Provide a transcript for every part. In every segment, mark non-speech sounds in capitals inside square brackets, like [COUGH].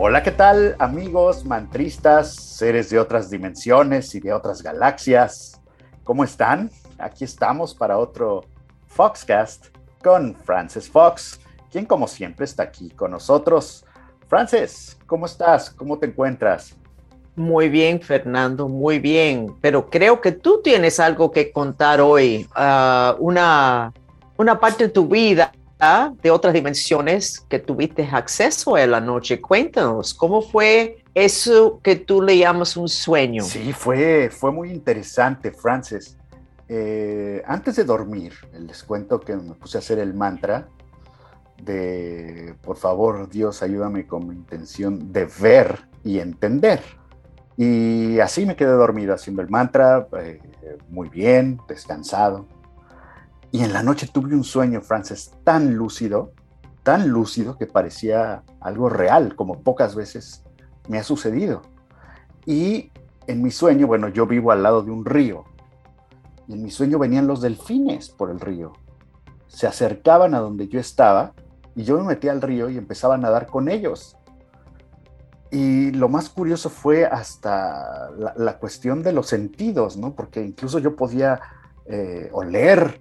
Hola, ¿qué tal amigos mantristas, seres de otras dimensiones y de otras galaxias? ¿Cómo están? Aquí estamos para otro Foxcast con Francis Fox, quien como siempre está aquí con nosotros. Francis, ¿cómo estás? ¿Cómo te encuentras? Muy bien, Fernando, muy bien. Pero creo que tú tienes algo que contar hoy, uh, una, una parte de tu vida de otras dimensiones que tuviste acceso a la noche. Cuéntanos, ¿cómo fue eso que tú le llamas un sueño? Sí, fue, fue muy interesante, Francis. Eh, antes de dormir, les cuento que me puse a hacer el mantra de, por favor, Dios, ayúdame con mi intención de ver y entender. Y así me quedé dormido haciendo el mantra, eh, muy bien, descansado. Y en la noche tuve un sueño, Frances, tan lúcido, tan lúcido que parecía algo real, como pocas veces me ha sucedido. Y en mi sueño, bueno, yo vivo al lado de un río. Y en mi sueño venían los delfines por el río. Se acercaban a donde yo estaba y yo me metí al río y empezaba a nadar con ellos. Y lo más curioso fue hasta la, cuestión de los sentidos, ¿no? Porque incluso yo podía eh, oler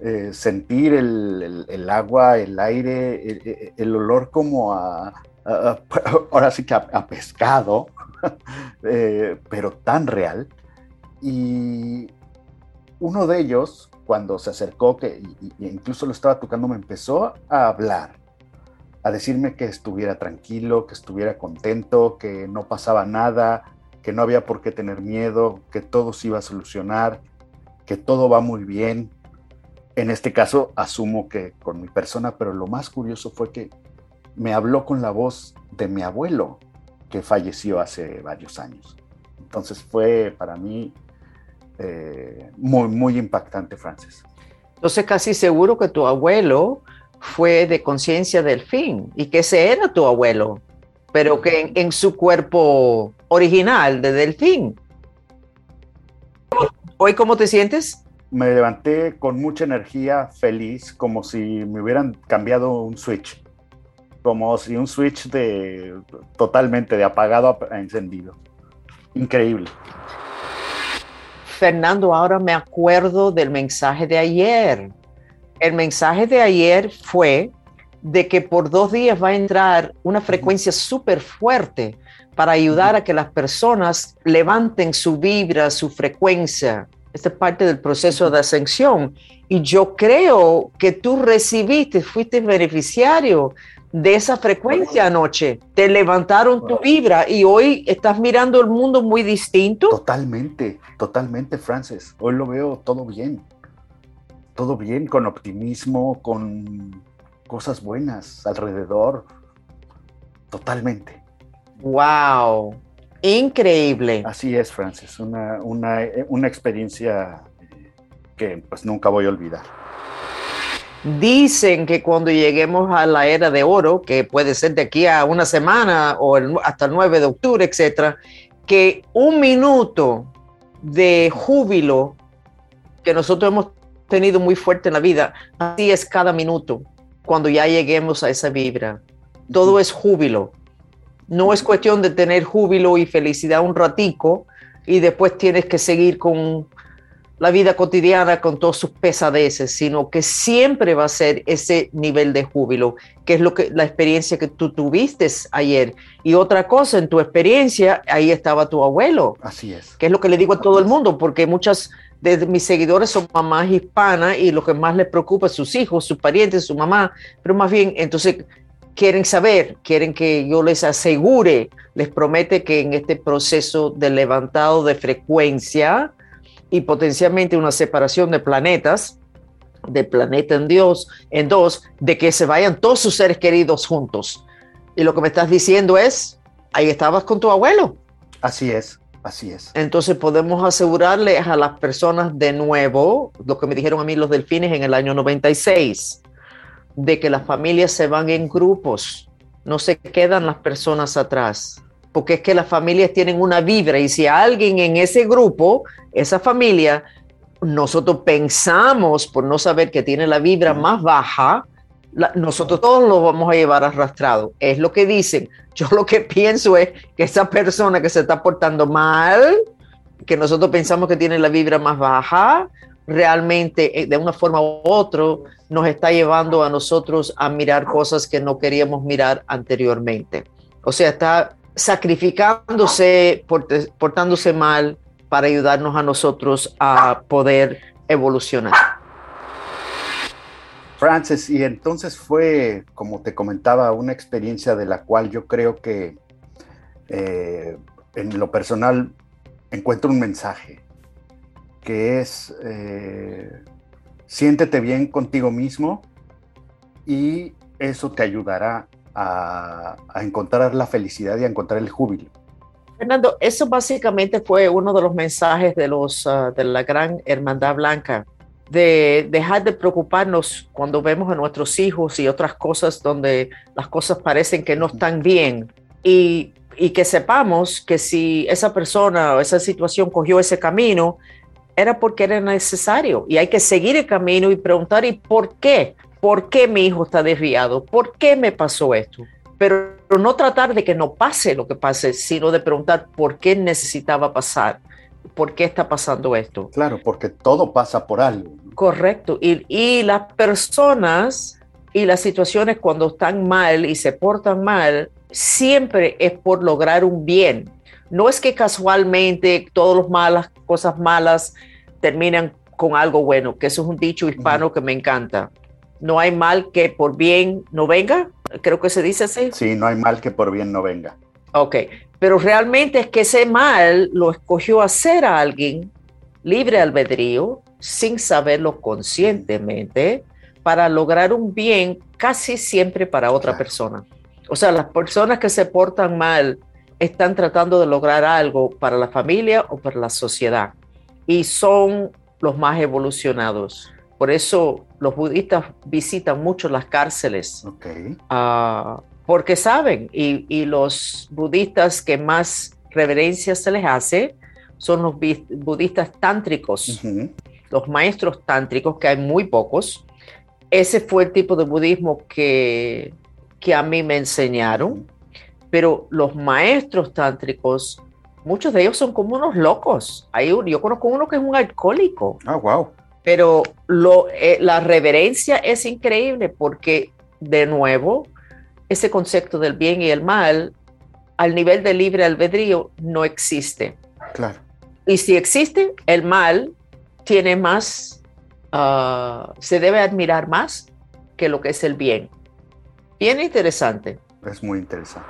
eh, sentir el, agua, el aire, el, olor como a, [LAUGHS] ahora sí que a, pescado, [LAUGHS] eh, pero tan real. Y uno de ellos, cuando se acercó, que incluso lo estaba tocando, me empezó a hablar, a decirme que estuviera tranquilo, que estuviera contento, que no pasaba nada, que no había por qué tener miedo, que todo se iba a solucionar, que todo va muy bien, en este caso, asumo que con mi persona, pero lo más curioso fue que me habló con la voz de mi abuelo, que falleció hace varios años. Entonces fue para mí eh, muy, muy impactante, Francis. Entonces casi seguro que tu abuelo fue de conciencia del fin y que ese era tu abuelo, pero que en, en su cuerpo original de delfín. ¿Hoy cómo te sientes? Me levanté con mucha energía, feliz, como si me hubieran cambiado un switch, como si un switch de totalmente de apagado a encendido. Increíble. Fernando, ahora me acuerdo del mensaje de ayer. El mensaje de ayer fue de que por dos días va a entrar una frecuencia súper fuerte para ayudar a que las personas levanten su vibra, su frecuencia esta es parte del proceso de ascensión. Y yo creo que tú recibiste, fuiste beneficiario de esa frecuencia anoche. Te levantaron tu vibra y hoy estás mirando el mundo muy distinto. Totalmente, totalmente, Frances. Hoy lo veo todo bien. Todo bien, con optimismo, con cosas buenas alrededor. Totalmente. Wow. Increíble. Así es, Francis, una, una, una experiencia eh, que pues nunca voy a olvidar. Dicen que cuando lleguemos a la era de oro, que puede ser de aquí a una semana o hasta el 9 de octubre, etcétera, que un minuto de júbilo que nosotros hemos tenido muy fuerte en la vida, así es cada minuto cuando ya lleguemos a esa vibra. Todo es júbilo. No es cuestión de tener júbilo y felicidad un ratico y después tienes que seguir con la vida cotidiana con todos sus pesadeces, sino que siempre va a ser ese nivel de júbilo, que es lo que la experiencia que tú tuviste ayer. Y otra cosa, en tu experiencia, ahí estaba tu abuelo. Así es. Que es lo que le digo a todo el mundo, porque muchas de mis seguidores son mamás hispanas y lo que más les preocupa es sus hijos, sus parientes, su mamá, pero más bien, entonces quieren saber, quieren que yo les asegure, les promete que en este proceso de levantado de frecuencia y potencialmente una separación de planetas, de planeta en Dios, en dos, de que se vayan todos sus seres queridos juntos. Y lo que me estás diciendo es, ahí estabas con tu abuelo. Así es, así es. Entonces podemos asegurarle a las personas de nuevo, lo que me dijeron a mí los delfines en el año 96 de que las familias se van en grupos, no se quedan las personas atrás, porque es que las familias tienen una vibra y si alguien en ese grupo, esa familia, nosotros pensamos por no saber que tiene la vibra más baja, nosotros todos lo vamos a llevar arrastrado. Es lo que dicen. [LAUGHS] Yo lo que pienso es que esa persona que se está portando mal, que nosotros pensamos que tiene la vibra más baja, realmente eh, de una forma u otra nos está llevando a nosotros a mirar cosas que no queríamos mirar anteriormente. O sea, está sacrificándose, portándose mal para ayudarnos a nosotros a poder evolucionar. Francis, y entonces fue, como te comentaba, una experiencia de la cual yo creo que eh, en lo personal encuentro un mensaje, que es eh, siéntete bien contigo mismo y eso te ayudará a, encontrar la felicidad y a encontrar el júbilo. Fernando, eso básicamente fue uno de los mensajes de, los, ah, de la gran Hermandad Blanca, de dejar de preocuparnos cuando vemos a nuestros hijos y otras cosas donde las cosas parecen que no están bien y, y que sepamos que si esa persona o esa situación cogió ese camino, era porque era necesario y hay que seguir el camino y preguntar, ¿y por qué? ¿Por qué mi hijo está desviado? ¿Por qué me pasó esto? Pero no tratar de que no pase lo que pase, sino de preguntar por qué necesitaba pasar, por qué está pasando esto. Claro, porque todo pasa por algo. Correcto. Y, y las personas y las situaciones cuando están mal y se portan mal, siempre es por lograr un bien. No es que casualmente todas las malas cosas malas terminan con algo bueno, que eso es un dicho hispano que me encanta no hay mal que por bien no venga, creo que se dice así. Sí, no hay mal que por bien no venga. Ok, pero realmente es que ese mal lo escogió hacer a alguien libre albedrío, sin saberlo conscientemente, para lograr un bien casi siempre para otra persona. O sea, las personas que se portan mal están tratando de lograr algo para la familia o para la sociedad y son los más evolucionados. Por eso los budistas visitan mucho las cárceles. Ah, porque saben, y, los budistas que más reverencia se les hace son los budistas tántricos, los maestros tántricos, que hay muy pocos. Ese fue el tipo de budismo que, que a mí me enseñaron, pero los maestros tántricos, muchos de ellos son como unos locos. Hay yo conozco uno que es un alcohólico. Ah, wow pero lo, eh, la reverencia es increíble porque, de nuevo, ese concepto del bien y el mal, al nivel del libre albedrío, no existe. Claro. Y si existe, el mal tiene más, ah, se debe admirar más que lo que es el bien. Bien interesante. Es muy interesante.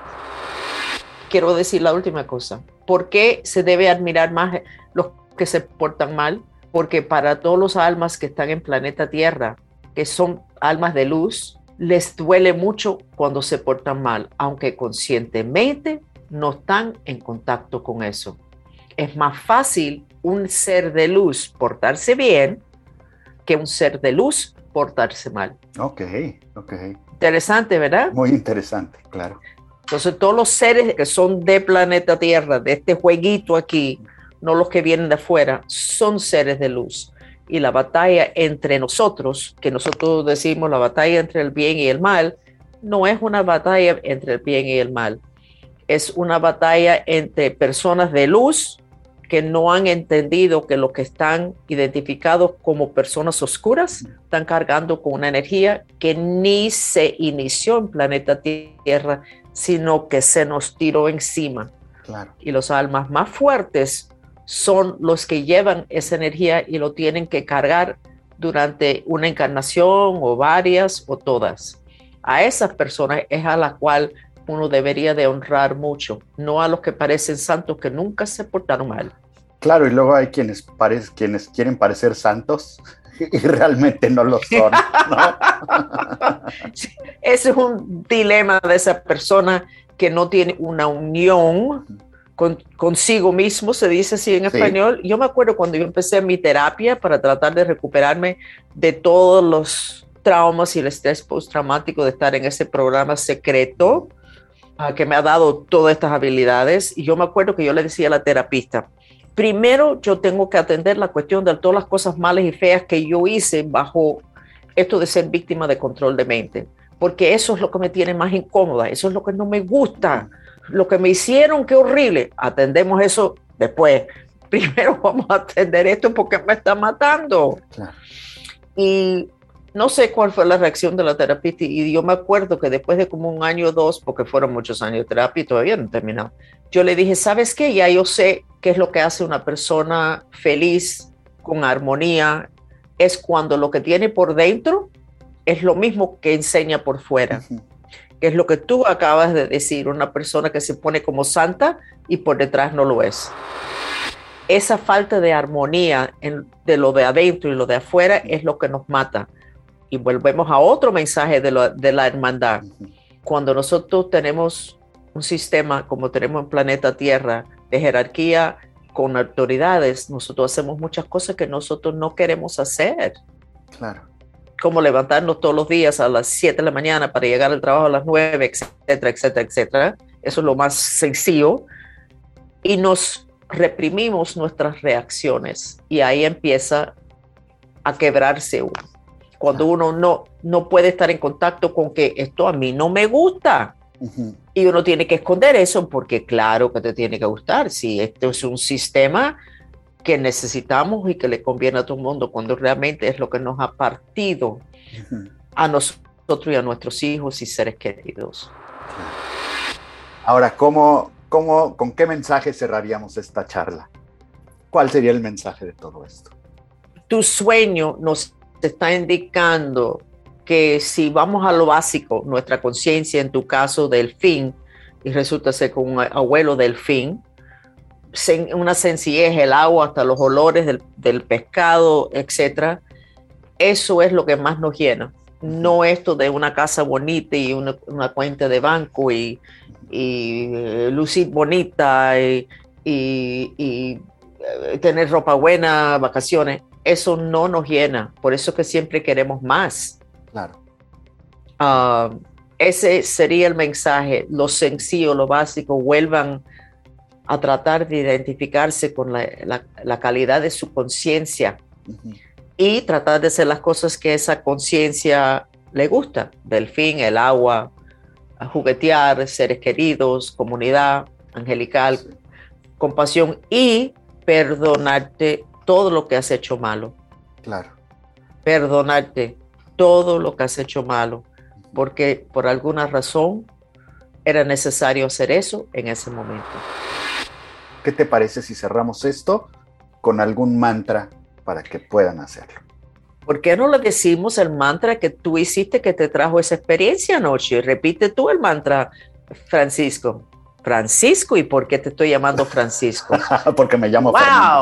Quiero decir la última cosa. ¿Por qué se debe admirar más los que se portan mal? porque para todos los almas que están en planeta Tierra, que son almas de luz, les duele mucho cuando se portan mal, aunque conscientemente no están en contacto con eso. Es más fácil un ser de luz portarse bien que un ser de luz portarse mal. Ok, ok. Interesante, ¿verdad? Muy interesante, claro. Entonces todos los seres que son de planeta Tierra, de este jueguito aquí, no los que vienen de afuera, son seres de luz. Y la batalla entre nosotros, que nosotros decimos la batalla entre el bien y el mal, no es una batalla entre el bien y el mal. Es una batalla entre personas de luz que no han entendido que lo que están identificados como personas oscuras están cargando con una energía que ni se inició en planeta Tierra, sino que se nos tiró encima. Y los almas más fuertes son los que llevan esa energía y lo tienen que cargar durante una encarnación o varias o todas. A esas personas es a la cual uno debería de honrar mucho, no a los que parecen santos que nunca se portaron mal. Claro, y luego hay quienes, quienes quieren parecer santos [LAUGHS] y realmente no lo son. [LAUGHS] Ese es un dilema de esa persona que no tiene una unión consigo mismo, se dice así en español. Yo me acuerdo cuando yo empecé mi terapia para tratar de recuperarme de todos los traumas y el estrés postraumático de estar en ese programa secreto ah, que me ha dado todas estas habilidades. Y yo me acuerdo que yo le decía a la terapista, primero yo tengo que atender la cuestión de todas las cosas malas y feas que yo hice bajo esto de ser víctima de control de mente, porque eso es lo que me tiene más incómoda, eso es lo que no me gusta, lo que me hicieron, qué horrible. Atendemos eso después. [LAUGHS] Primero vamos a atender esto porque me está matando. Y no sé cuál fue la reacción de la terapista y yo me acuerdo que después de como un año o dos, porque fueron muchos años de terapia y todavía no he terminado, yo le dije, ¿sabes qué? Ya yo sé qué es lo que hace una persona feliz, con armonía, es cuando lo que tiene por dentro es lo mismo que enseña por fuera. Que es lo que tú acabas de decir, una persona que se pone como santa y por detrás no lo es. Esa falta de armonía de lo de adentro y lo de afuera es lo que nos mata y volvemos a otro mensaje de, de la hermandad. Cuando nosotros tenemos un sistema como tenemos en planeta Tierra de jerarquía con autoridades, nosotros hacemos muchas cosas que nosotros no queremos hacer. Claro. Como levantarnos todos los días a las 7 de la mañana para llegar al trabajo a las 9, etcétera, etcétera, etcétera. Eso es lo más sencillo. Y nos reprimimos nuestras reacciones y ahí empieza a quebrarse uno cuando uno no, no puede estar en contacto con que esto a mí no me gusta. Y uno tiene que esconder eso porque claro que te tiene que gustar. Si esto es un sistema que necesitamos y que le conviene a todo el mundo, cuando realmente es lo que nos ha partido a nosotros y a nuestros hijos y seres queridos. Ahora, ¿cómo, cómo, ¿con qué mensaje cerraríamos esta charla? ¿Cuál sería el mensaje de todo esto? Tu sueño nos te está indicando que si vamos a lo básico, nuestra conciencia, en tu caso del fin, y resulta ser con un abuelo del fin, una sencillez, el agua, hasta los olores del, pescado, etcétera, eso es lo que más nos llena. No esto de una casa bonita y una, cuenta de banco y, y eh, lucir bonita y, y, eh, tener ropa buena, vacaciones eso no nos llena. Por eso que siempre queremos más. Claro. Ah, ese sería el mensaje, lo sencillo, lo básico, vuelvan a tratar de identificarse con la, calidad de su conciencia y tratar de hacer las cosas que esa conciencia le gusta, del fin, el agua, juguetear, seres queridos, comunidad angelical, compasión y perdonarte todo lo que has hecho malo. Claro. Perdonarte todo lo que has hecho malo, porque por alguna razón era necesario hacer eso en ese momento. ¿Qué te parece si cerramos esto con algún mantra para que puedan hacerlo? ¿Por qué no le decimos el mantra que tú hiciste que te trajo esa experiencia anoche? Repite tú el mantra, Francisco. Francisco, ¿y por qué te estoy llamando Francisco? [LAUGHS] Porque me llamo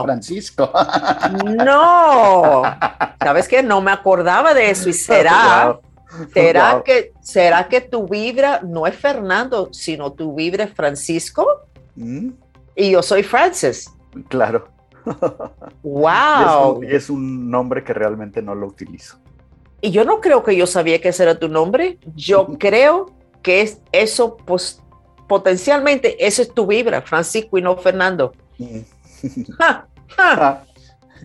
Francisco. no, [LAUGHS] ¿sabes qué? No me acordaba de eso y [LAUGHS] será, será que, será que tu vibra no es Fernando, sino tu vibra es Francisco. Mm. Y yo soy Francis. Claro. Wow. Y es, un, nombre que realmente no lo utilizo. Y yo no creo que yo sabía que ese era tu nombre. Yo creo que es eso pues potencialmente esa es tu vibra, Francisco y no Fernando. Mm. Ah,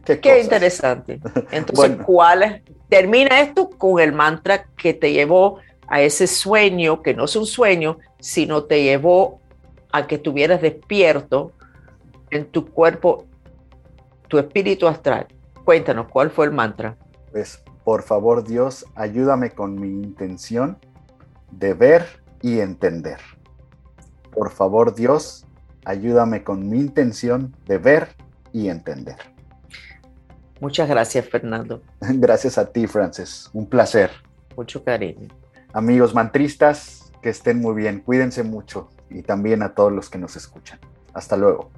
qué, interesante. [LAUGHS] Entonces, ¿cuál es? Termina esto con el mantra que te llevó a ese sueño, que no es un sueño, sino te llevó a que estuvieras despierto en tu cuerpo, tu espíritu astral. Cuéntanos, ¿cuál fue el mantra? Pues, por favor, Dios, ayúdame con mi intención de ver y entender. Por favor, Dios, ayúdame con mi intención de ver y entender. Muchas gracias, Fernando. [LAUGHS] Gracias a ti, Frances. Un placer. Mucho cariño. Amigos mantristas, que estén muy bien. Cuídense mucho y también a todos los que nos escuchan. Hasta luego.